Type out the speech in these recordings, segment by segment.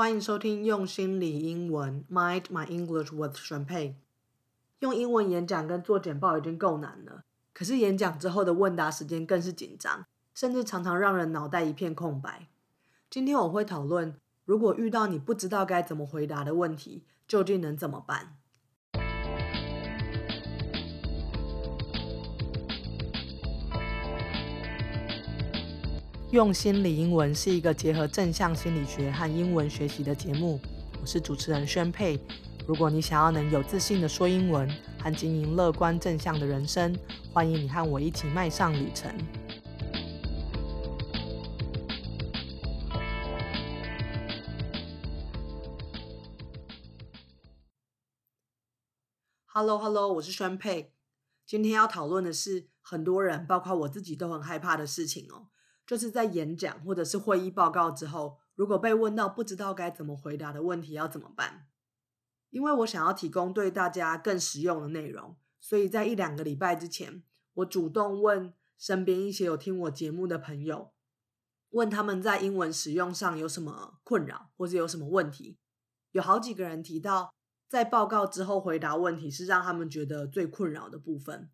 欢迎收听用心理英文，Mind My English with 选配。用英文演讲跟做简报已经够难了，可是演讲之后的问答时间更是紧张，甚至常常让人脑袋一片空白。今天我会讨论，如果遇到你不知道该怎么回答的问题，究竟能怎么办？用心理英文是一个结合正向心理学和英文学习的节目。我是主持人宣佩。如果你想要能有自信的说英文和经营乐观正向的人生，欢迎你和我一起迈上旅程。Hello，Hello，我是宣佩。今天要讨论的是很多人，包括我自己都很害怕的事情哦。就是在演讲或者是会议报告之后，如果被问到不知道该怎么回答的问题，要怎么办？因为我想要提供对大家更实用的内容，所以在一两个礼拜之前，我主动问身边一些有听我节目的朋友，问他们在英文使用上有什么困扰，或者有什么问题。有好几个人提到，在报告之后回答问题是让他们觉得最困扰的部分，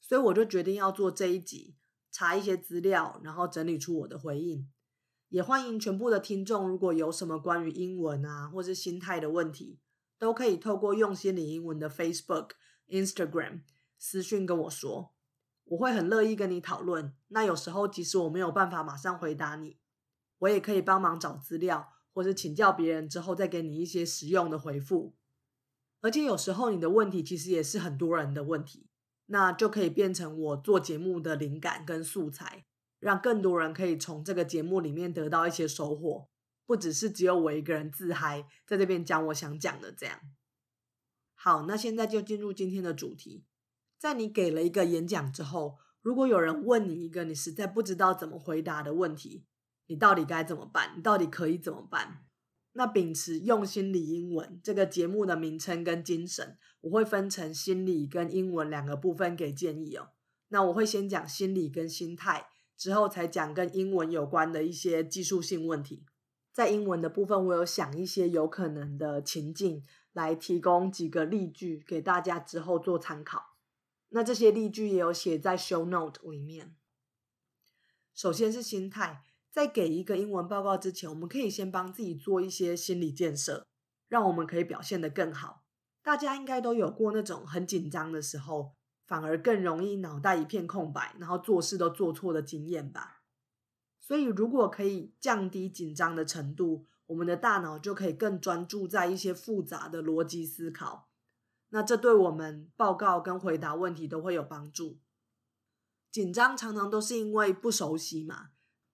所以我就决定要做这一集。查一些资料，然后整理出我的回应。也欢迎全部的听众，如果有什么关于英文啊，或是心态的问题，都可以透过用心理英文的 Facebook、Instagram 私讯跟我说，我会很乐意跟你讨论。那有时候即使我没有办法马上回答你，我也可以帮忙找资料，或是请教别人之后再给你一些实用的回复。而且有时候你的问题其实也是很多人的问题。那就可以变成我做节目的灵感跟素材，让更多人可以从这个节目里面得到一些收获，不只是只有我一个人自嗨，在这边讲我想讲的这样。好，那现在就进入今天的主题。在你给了一个演讲之后，如果有人问你一个你实在不知道怎么回答的问题，你到底该怎么办？你到底可以怎么办？那秉持用心理英文这个节目的名称跟精神，我会分成心理跟英文两个部分给建议哦。那我会先讲心理跟心态，之后才讲跟英文有关的一些技术性问题。在英文的部分，我有想一些有可能的情境，来提供几个例句给大家之后做参考。那这些例句也有写在 show note 里面。首先是心态。在给一个英文报告之前，我们可以先帮自己做一些心理建设，让我们可以表现得更好。大家应该都有过那种很紧张的时候，反而更容易脑袋一片空白，然后做事都做错的经验吧。所以，如果可以降低紧张的程度，我们的大脑就可以更专注在一些复杂的逻辑思考。那这对我们报告跟回答问题都会有帮助。紧张常常都是因为不熟悉嘛。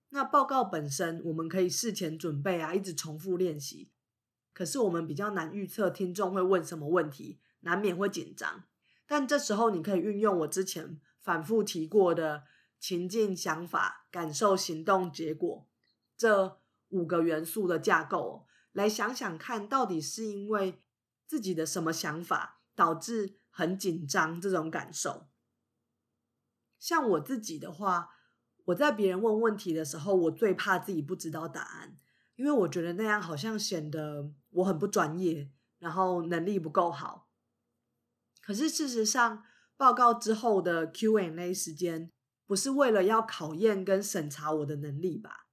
那报告本身，我们可以事前准备啊，一直重复练习。可是我们比较难预测听众会问什么问题，难免会紧张。但这时候你可以运用我之前反复提过的情境、想法、感受、行动、结果这五个元素的架构，来想想看到底是因为自己的什么想法导致很紧张这种感受。像我自己的话。我在别人问问题的时候，我最怕自己不知道答案，因为我觉得那样好像显得我很不专业，然后能力不够好。可是事实上，报告之后的 Q&A 时间不是为了要考验跟审查我的能力吧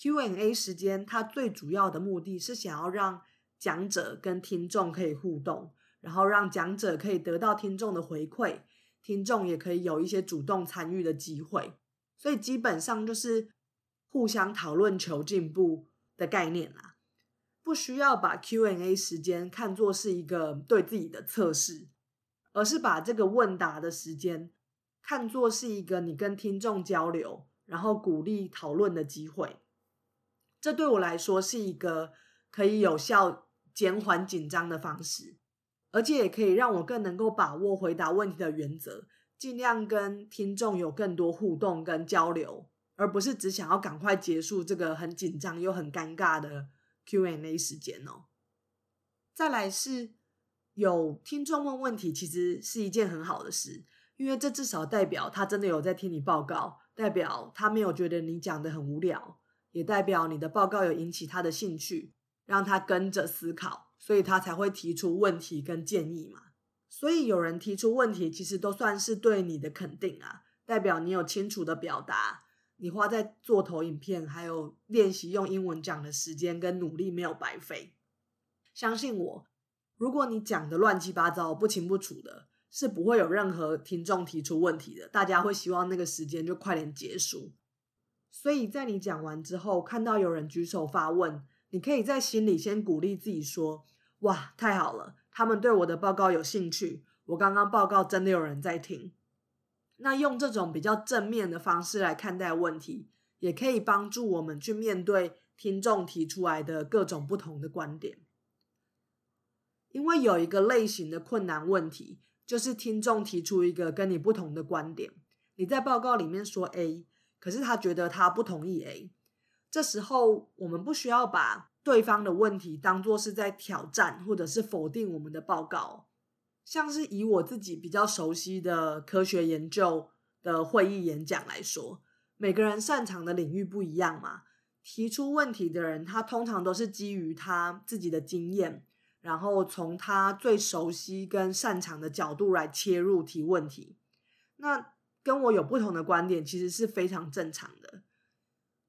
？Q&A 时间它最主要的目的是想要让讲者跟听众可以互动，然后让讲者可以得到听众的回馈，听众也可以有一些主动参与的机会。所以基本上就是互相讨论求进步的概念啦，不需要把 Q&A 时间看作是一个对自己的测试，而是把这个问答的时间看作是一个你跟听众交流，然后鼓励讨论的机会。这对我来说是一个可以有效减缓紧张的方式，而且也可以让我更能够把握回答问题的原则。尽量跟听众有更多互动跟交流，而不是只想要赶快结束这个很紧张又很尴尬的 Q&A 时间哦。再来是有听众问问题，其实是一件很好的事，因为这至少代表他真的有在听你报告，代表他没有觉得你讲的很无聊，也代表你的报告有引起他的兴趣。让他跟着思考，所以他才会提出问题跟建议嘛。所以有人提出问题，其实都算是对你的肯定啊，代表你有清楚的表达，你花在做投影片还有练习用英文讲的时间跟努力没有白费。相信我，如果你讲的乱七八糟、不清不楚的，是不会有任何听众提出问题的。大家会希望那个时间就快点结束。所以在你讲完之后，看到有人举手发问，你可以在心里先鼓励自己说：“哇，太好了！”他们对我的报告有兴趣，我刚刚报告真的有人在听。那用这种比较正面的方式来看待问题，也可以帮助我们去面对听众提出来的各种不同的观点。因为有一个类型的困难问题，就是听众提出一个跟你不同的观点，你在报告里面说 A，可是他觉得他不同意 A。这时候我们不需要把。对方的问题当做是在挑战或者是否定我们的报告，像是以我自己比较熟悉的科学研究的会议演讲来说，每个人擅长的领域不一样嘛。提出问题的人，他通常都是基于他自己的经验，然后从他最熟悉跟擅长的角度来切入提问题。那跟我有不同的观点，其实是非常正常的。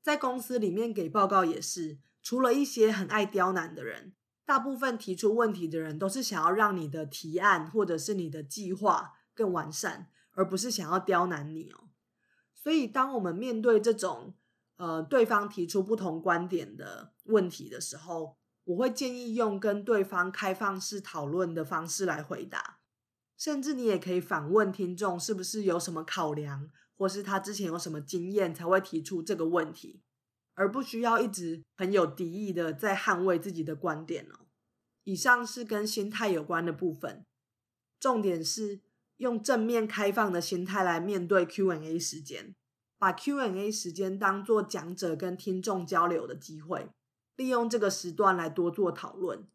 在公司里面给报告也是。除了一些很爱刁难的人，大部分提出问题的人都是想要让你的提案或者是你的计划更完善，而不是想要刁难你哦。所以，当我们面对这种呃对方提出不同观点的问题的时候，我会建议用跟对方开放式讨论的方式来回答，甚至你也可以反问听众是不是有什么考量，或是他之前有什么经验才会提出这个问题。而不需要一直很有敌意的在捍卫自己的观点哦。以上是跟心态有关的部分，重点是用正面开放的心态来面对 Q&A 时间，把 Q&A 时间当做讲者跟听众交流的机会，利用这个时段来多做讨论，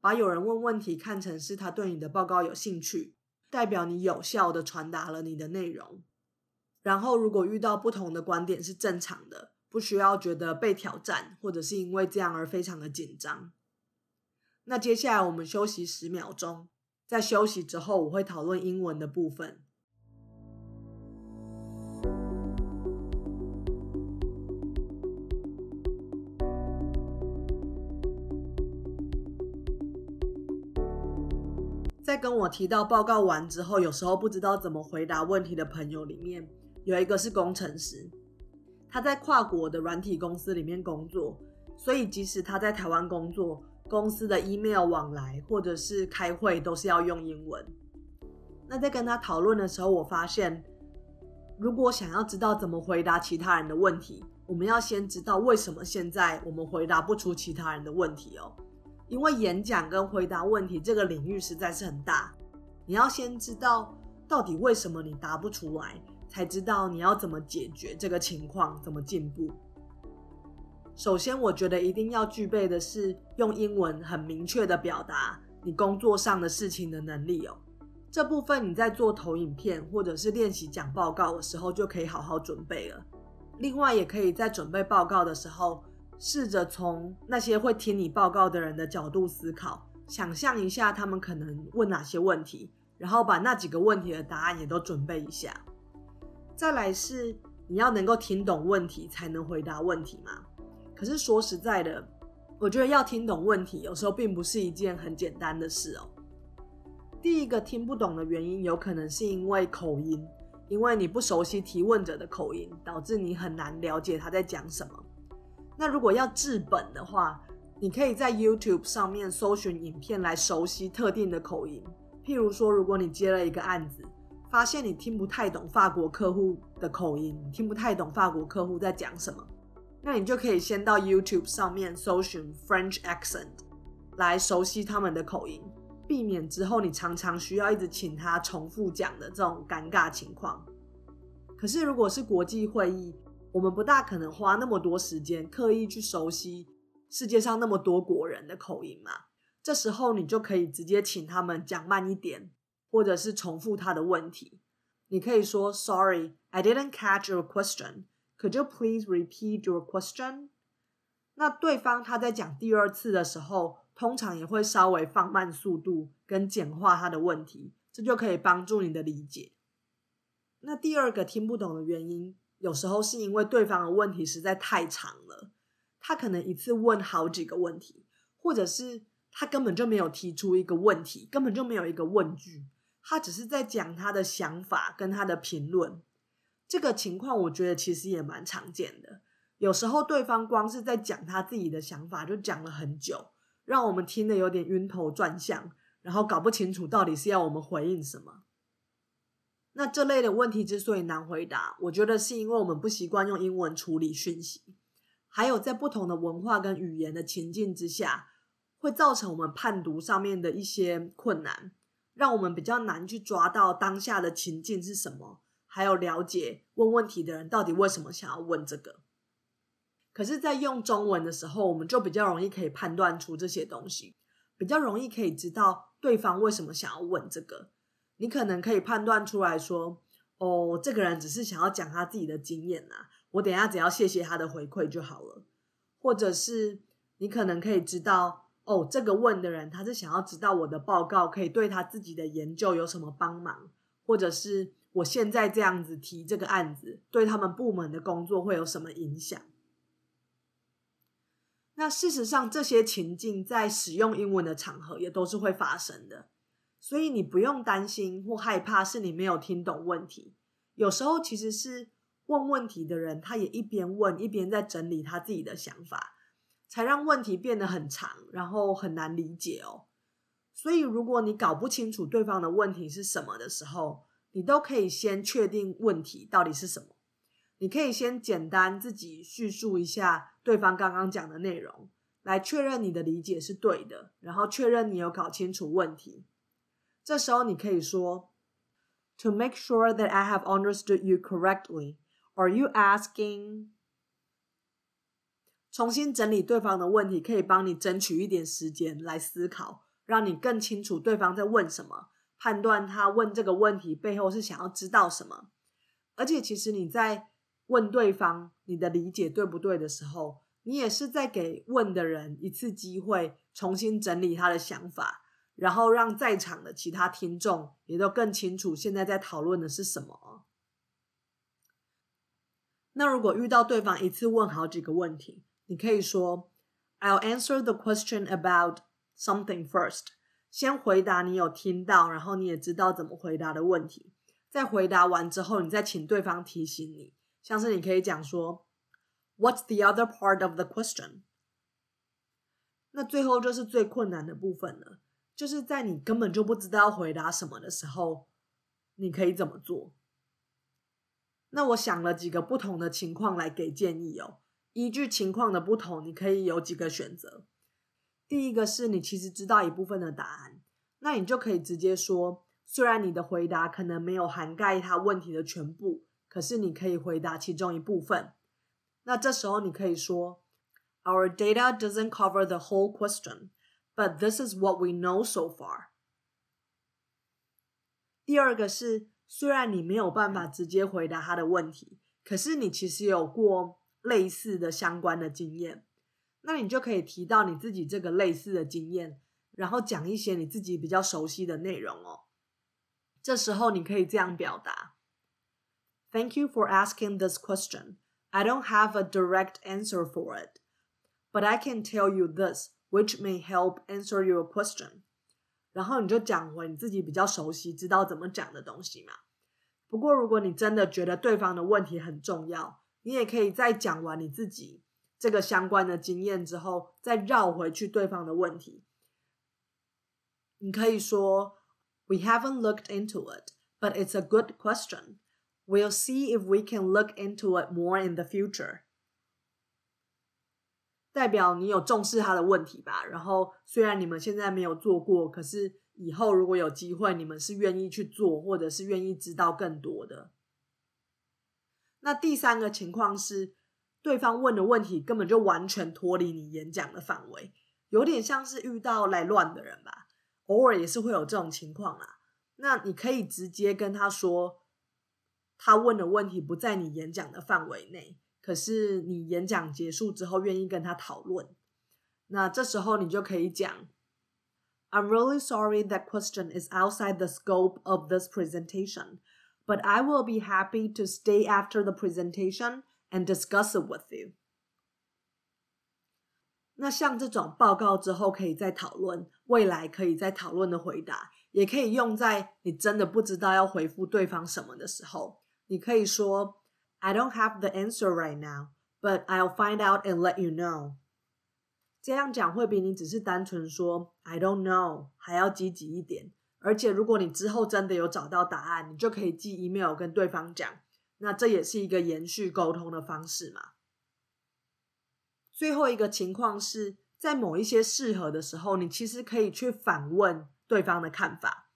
把有人问问题看成是他对你的报告有兴趣，代表你有效的传达了你的内容。然后如果遇到不同的观点是正常的。不需要觉得被挑战，或者是因为这样而非常的紧张。那接下来我们休息十秒钟，在休息之后，我会讨论英文的部分。在跟我提到报告完之后，有时候不知道怎么回答问题的朋友里面，有一个是工程师。他在跨国的软体公司里面工作，所以即使他在台湾工作，公司的 email 往来或者是开会都是要用英文。那在跟他讨论的时候，我发现，如果想要知道怎么回答其他人的问题，我们要先知道为什么现在我们回答不出其他人的问题哦。因为演讲跟回答问题这个领域实在是很大，你要先知道到底为什么你答不出来。才知道你要怎么解决这个情况，怎么进步。首先，我觉得一定要具备的是用英文很明确的表达你工作上的事情的能力哦。这部分你在做投影片或者是练习讲报告的时候就可以好好准备了。另外，也可以在准备报告的时候，试着从那些会听你报告的人的角度思考，想象一下他们可能问哪些问题，然后把那几个问题的答案也都准备一下。再来是你要能够听懂问题才能回答问题嘛？可是说实在的，我觉得要听懂问题有时候并不是一件很简单的事哦。第一个听不懂的原因有可能是因为口音，因为你不熟悉提问者的口音，导致你很难了解他在讲什么。那如果要治本的话，你可以在 YouTube 上面搜寻影片来熟悉特定的口音。譬如说，如果你接了一个案子。发现你听不太懂法国客户的口音，听不太懂法国客户在讲什么，那你就可以先到 YouTube 上面搜寻 French accent 来熟悉他们的口音，避免之后你常常需要一直请他重复讲的这种尴尬情况。可是如果是国际会议，我们不大可能花那么多时间刻意去熟悉世界上那么多国人的口音嘛？这时候你就可以直接请他们讲慢一点。或者是重复他的问题，你可以说 “Sorry, I didn't catch your question. Could you please repeat your question？” 那对方他在讲第二次的时候，通常也会稍微放慢速度跟简化他的问题，这就可以帮助你的理解。那第二个听不懂的原因，有时候是因为对方的问题实在太长了，他可能一次问好几个问题，或者是他根本就没有提出一个问题，根本就没有一个问句，他只是在讲他的想法跟他的评论。这个情况我觉得其实也蛮常见的。有时候对方光是在讲他自己的想法，就讲了很久，让我们听得有点晕头转向，然后搞不清楚到底是要我们回应什么。那这类的问题之所以难回答，我觉得是因为我们不习惯用英文处理讯息，还有在不同的文化跟语言的情境之下，会造成我们判读上面的一些困难，让我们比较难去抓到当下的情境是什么。还有了解问问题的人到底为什么想要问这个？可是，在用中文的时候，我们就比较容易可以判断出这些东西，比较容易可以知道对方为什么想要问这个。你可能可以判断出来说：“哦，这个人只是想要讲他自己的经验啊，我等下只要谢谢他的回馈就好了。”或者是你可能可以知道：“哦，这个问的人他是想要知道我的报告可以对他自己的研究有什么帮忙，或者是。”我现在这样子提这个案子，对他们部门的工作会有什么影响？那事实上，这些情境在使用英文的场合也都是会发生的，所以你不用担心或害怕是你没有听懂问题。有时候其实是问问题的人，他也一边问一边在整理他自己的想法，才让问题变得很长，然后很难理解哦。所以，如果你搞不清楚对方的问题是什么的时候，你都可以先确定问题到底是什么。你可以先简单自己叙述一下对方刚刚讲的内容，来确认你的理解是对的，然后确认你有搞清楚问题。这时候你可以说：“To make sure that I have understood you correctly, are you asking？” 重新整理对方的问题，可以帮你争取一点时间来思考，让你更清楚对方在问什么。判断他问这个问题背后是想要知道什么，而且其实你在问对方你的理解对不对的时候，你也是在给问的人一次机会重新整理他的想法，然后让在场的其他听众也都更清楚现在在讨论的是什么。那如果遇到对方一次问好几个问题，你可以说：“I'll answer the question about something first。”先回答你有听到，然后你也知道怎么回答的问题。在回答完之后，你再请对方提醒你，像是你可以讲说，What's the other part of the question？那最后就是最困难的部分了，就是在你根本就不知道回答什么的时候，你可以怎么做？那我想了几个不同的情况来给建议哦。依据情况的不同，你可以有几个选择。第一个是你其实知道一部分的答案，那你就可以直接说，虽然你的回答可能没有涵盖他问题的全部，可是你可以回答其中一部分。那这时候你可以说，Our data doesn't cover the whole question, but this is what we know so far。第二个是，虽然你没有办法直接回答他的问题，可是你其实有过类似的相关的经验。那你就可以提到你自己这个类似的经验，然后讲一些你自己比较熟悉的内容哦。这时候你可以这样表达：Thank you for asking this question. I don't have a direct answer for it, but I can tell you this, which may help answer your question. 然后你就讲回你自己比较熟悉、知道怎么讲的东西嘛。不过如果你真的觉得对方的问题很重要，你也可以再讲完你自己。这个相关的经验之后，再绕回去对方的问题。你可以说：“We haven't looked into it, but it's a good question. We'll see if we can look into it more in the future.” 代表你有重视他的问题吧？然后虽然你们现在没有做过，可是以后如果有机会，你们是愿意去做，或者是愿意知道更多的。那第三个情况是。对方问的问题根本就完全脱离你演讲的范围，有点像是遇到来乱的人吧。偶尔也是会有这种情况啦。那你可以直接跟他说，他问的问题不在你演讲的范围内。可是你演讲结束之后愿意跟他讨论，那这时候你就可以讲：“I'm really sorry that question is outside the scope of this presentation, but I will be happy to stay after the presentation and discuss it with you.” 那像这种报告之后可以再讨论，未来可以再讨论的回答，也可以用在你真的不知道要回复对方什么的时候。你可以说：“I don't have the answer right now, but I'll find out and let you know。”这样讲会比你只是单纯说 “I don't know” 还要积极一点。 而且，如果你之后真的有找到答案，你就可以寄 email 跟对方讲。那这也是一个延续沟通的方式嘛。最后一个情况是在某一些适合的时候，你其实可以去反问对方的看法，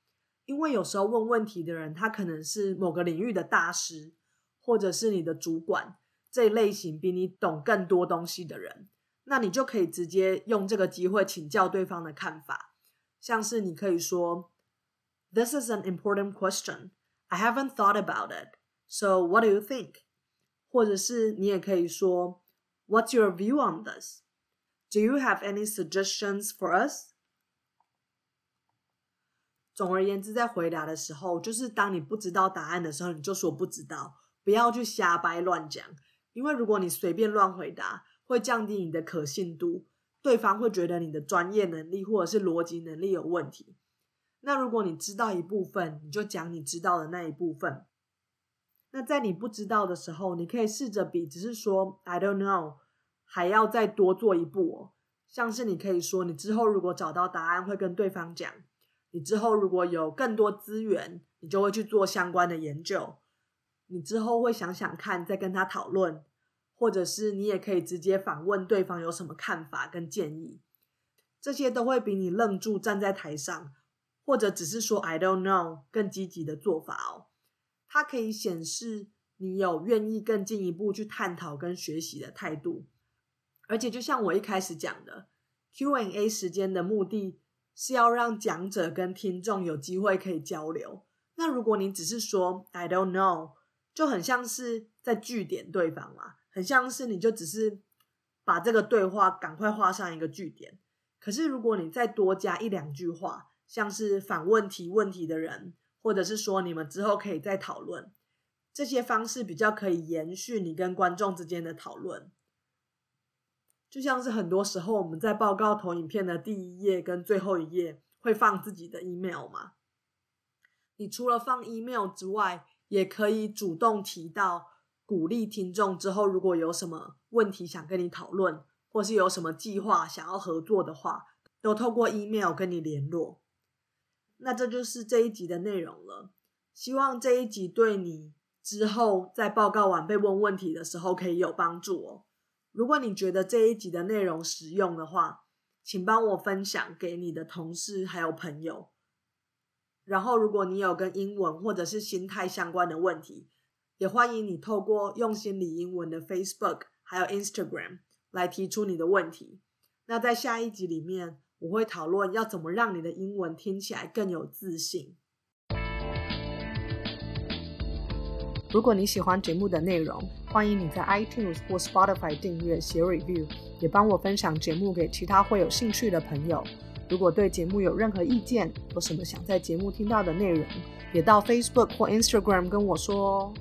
因为有时候问问题的人，他可能是某个领域的大师，或者是你的主管这一类型比你懂更多东西的人，那你就可以直接用这个机会请教对方的看法，像是你可以说 ，This is an important question. I haven't thought about it. So what do you think? 或者是你也可以说。What's your view on this? Do you have any suggestions for us? 总而言之，在回答的时候，就是当你不知道答案的时候，你就说不知道，不要去瞎掰乱讲。因为如果你随便乱回答，会降低你的可信度，对方会觉得你的专业能力或者是逻辑能力有问题。 那如果你知道一部分，你就讲你知道的那一部分。那在你不知道的时候，你可以试着比，只是说 I don't know，还要再多做一步。像是你可以说，你之后如果找到答案，会跟对方讲；你之后如果有更多资源，你就会去做相关的研究；你之后会想想看，再跟他讨论，或者是你也可以直接反问对方有什么看法跟建议。这些都会比你愣住站在台上，或者只是说 I don't know 更积极的做法哦。它可以显示你有愿意更进一步去探讨跟学习的态度，而且就像我一开始讲的，Q&A 时间的目的是要让讲者跟听众有机会可以交流。那如果你只是说 I don't know，就很像是在据点对方嘛，很像是你就只是把这个对话赶快画上一个据点。可是如果你再多加一两句话，像是反问提问题的人。或者是说，你们之后可以再讨论这些方式，比较可以延续你跟观众之间的讨论。就像是很多时候我们在报告投影片的第一页跟最后一页会放自己的 email 嘛？你除了放 email 之外，也可以主动提到鼓励听众之后，如果有什么问题想跟你讨论，或是有什么计划想要合作的话，都透过 email 跟你联络。那这就是这一集的内容了。希望这一集对你之后在报告完被问问题的时候可以有帮助哦。如果你觉得这一集的内容实用的话，请帮我分享给你的同事还有朋友。然后，如果你有跟英文或者是心态相关的问题，也欢迎你透过用心理英文的 Facebook 还有 Instagram 来提出你的问题。那在下一集里面。我会讨论要怎么让你的英文听起来更有自信。如果你喜欢节目的内容，欢迎你在 iTunes 或 Spotify 订阅、写 review，也帮我分享节目给其他会有兴趣的朋友。如果对节目有任何意见，有什么想在节目听到的内容，也到 Facebook 或 Instagram 跟我说哦。